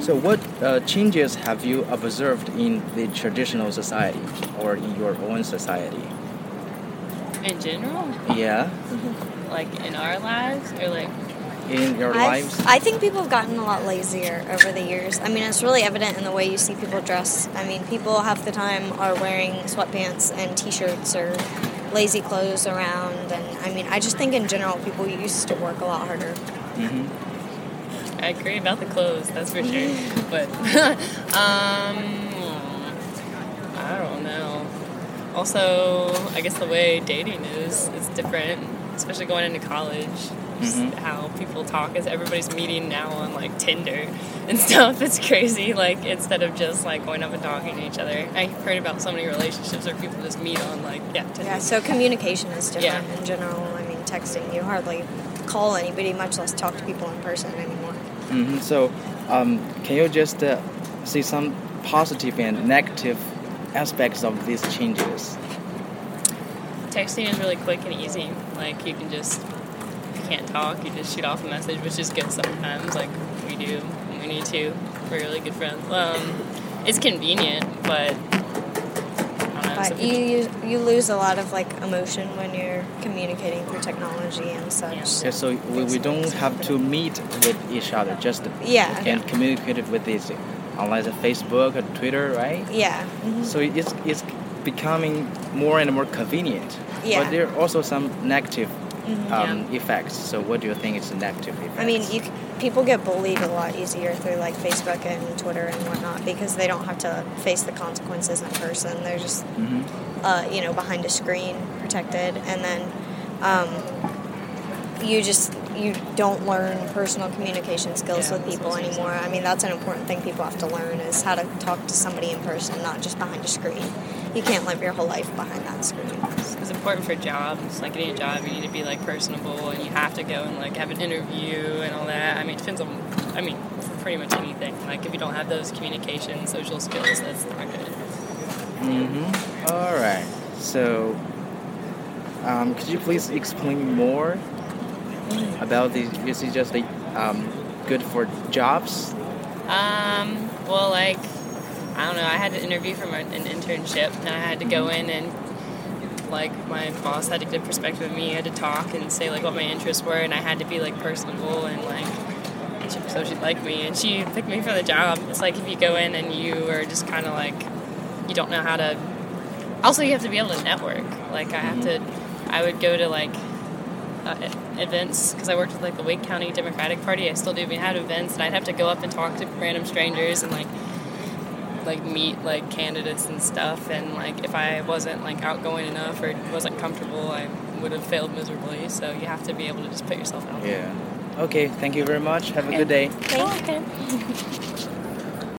So, what uh, changes have you observed in the traditional society or in your own society? In general, Yeah, like in our lives, or like in your I've- lives? I think people have gotten a lot lazier over the years. I mean, it's really evident in the way you see people dress. I mean, people half the time are wearing sweatpants and t-shirts or lazy clothes around, and I mean, I just think in general people used to work a lot harder. hmm I agree about the clothes, that's for sure. but um, I don't know. Also, I guess the way dating is is different, especially going into college. Mhm. How people talk is everybody's meeting now on like Tinder and stuff. It's crazy. Like instead of just like going up and talking to each other. I've heard about so many relationships where people just meet on like yeah Tinder. Yeah, so communication is different Yeah. in general. I mean, texting, you hardly call anybody, much less talk to people in person anymore. Hmm So, um, can you just uh, see some positive and negative aspects of these changes? Texting is really quick and easy. Like you can just if you can't talk, you just shoot off a message, which is good sometimes. Like we do, we need to. We're really good friends. Um, it's convenient, but I don't know. some But you, you you lose a lot of like emotion when you're communicating through technology and such. Yeah. Yeah, so we, we don't have to meet with each other, just Yeah. can communicate with this online Facebook or Twitter, right? Yeah. mhm. So it's, it's becoming more and more convenient. Yeah. But there are also some negative Mhm. um, effects. So what do you think is the negative effects? I mean, you people get bullied a lot easier through like Facebook and Twitter and whatnot because they don't have to face the consequences in person. They're just hmm uh, you know behind a screen, protected, and then um, you just you don't learn personal communication skills Yeah, with people what I was anymore. I mean, that's an important thing people have to learn is how to talk to somebody in person, not just behind a screen. You can't live your whole life behind that screen. it's important for jobs. Like getting a job, you need to be like personable, and you have to go and like have an interview and all that. I mean, it depends on. I mean, pretty much anything. Like if you don't have those communication, social skills, that's not good. hmm All right. So, um, could you please explain more about the? Is it just a, um, good for jobs? Um, well, like, I don't know. I had to interview for an internship, and I had to go in and, like, my boss had to get a perspective of me. I had to talk and say, like, what my interests were, and I had to be, like, personable and, like, so she liked me, and she picked me for the job. It's like if you go in and you are just kind of like, you don't know how to. Also, you have to be able to network. Like, I have to, I would go to, like, uh, events because I worked with like the Wake County Democratic Party. I still do. We had events, and I'd have to go up and talk to random strangers and like like meet like candidates and stuff. And like if I wasn't like outgoing enough or wasn't comfortable, I would have failed miserably. So you have to be able to just put yourself out. there. Yeah. Okay. Thank you very much. Have a good day. Thank Okay.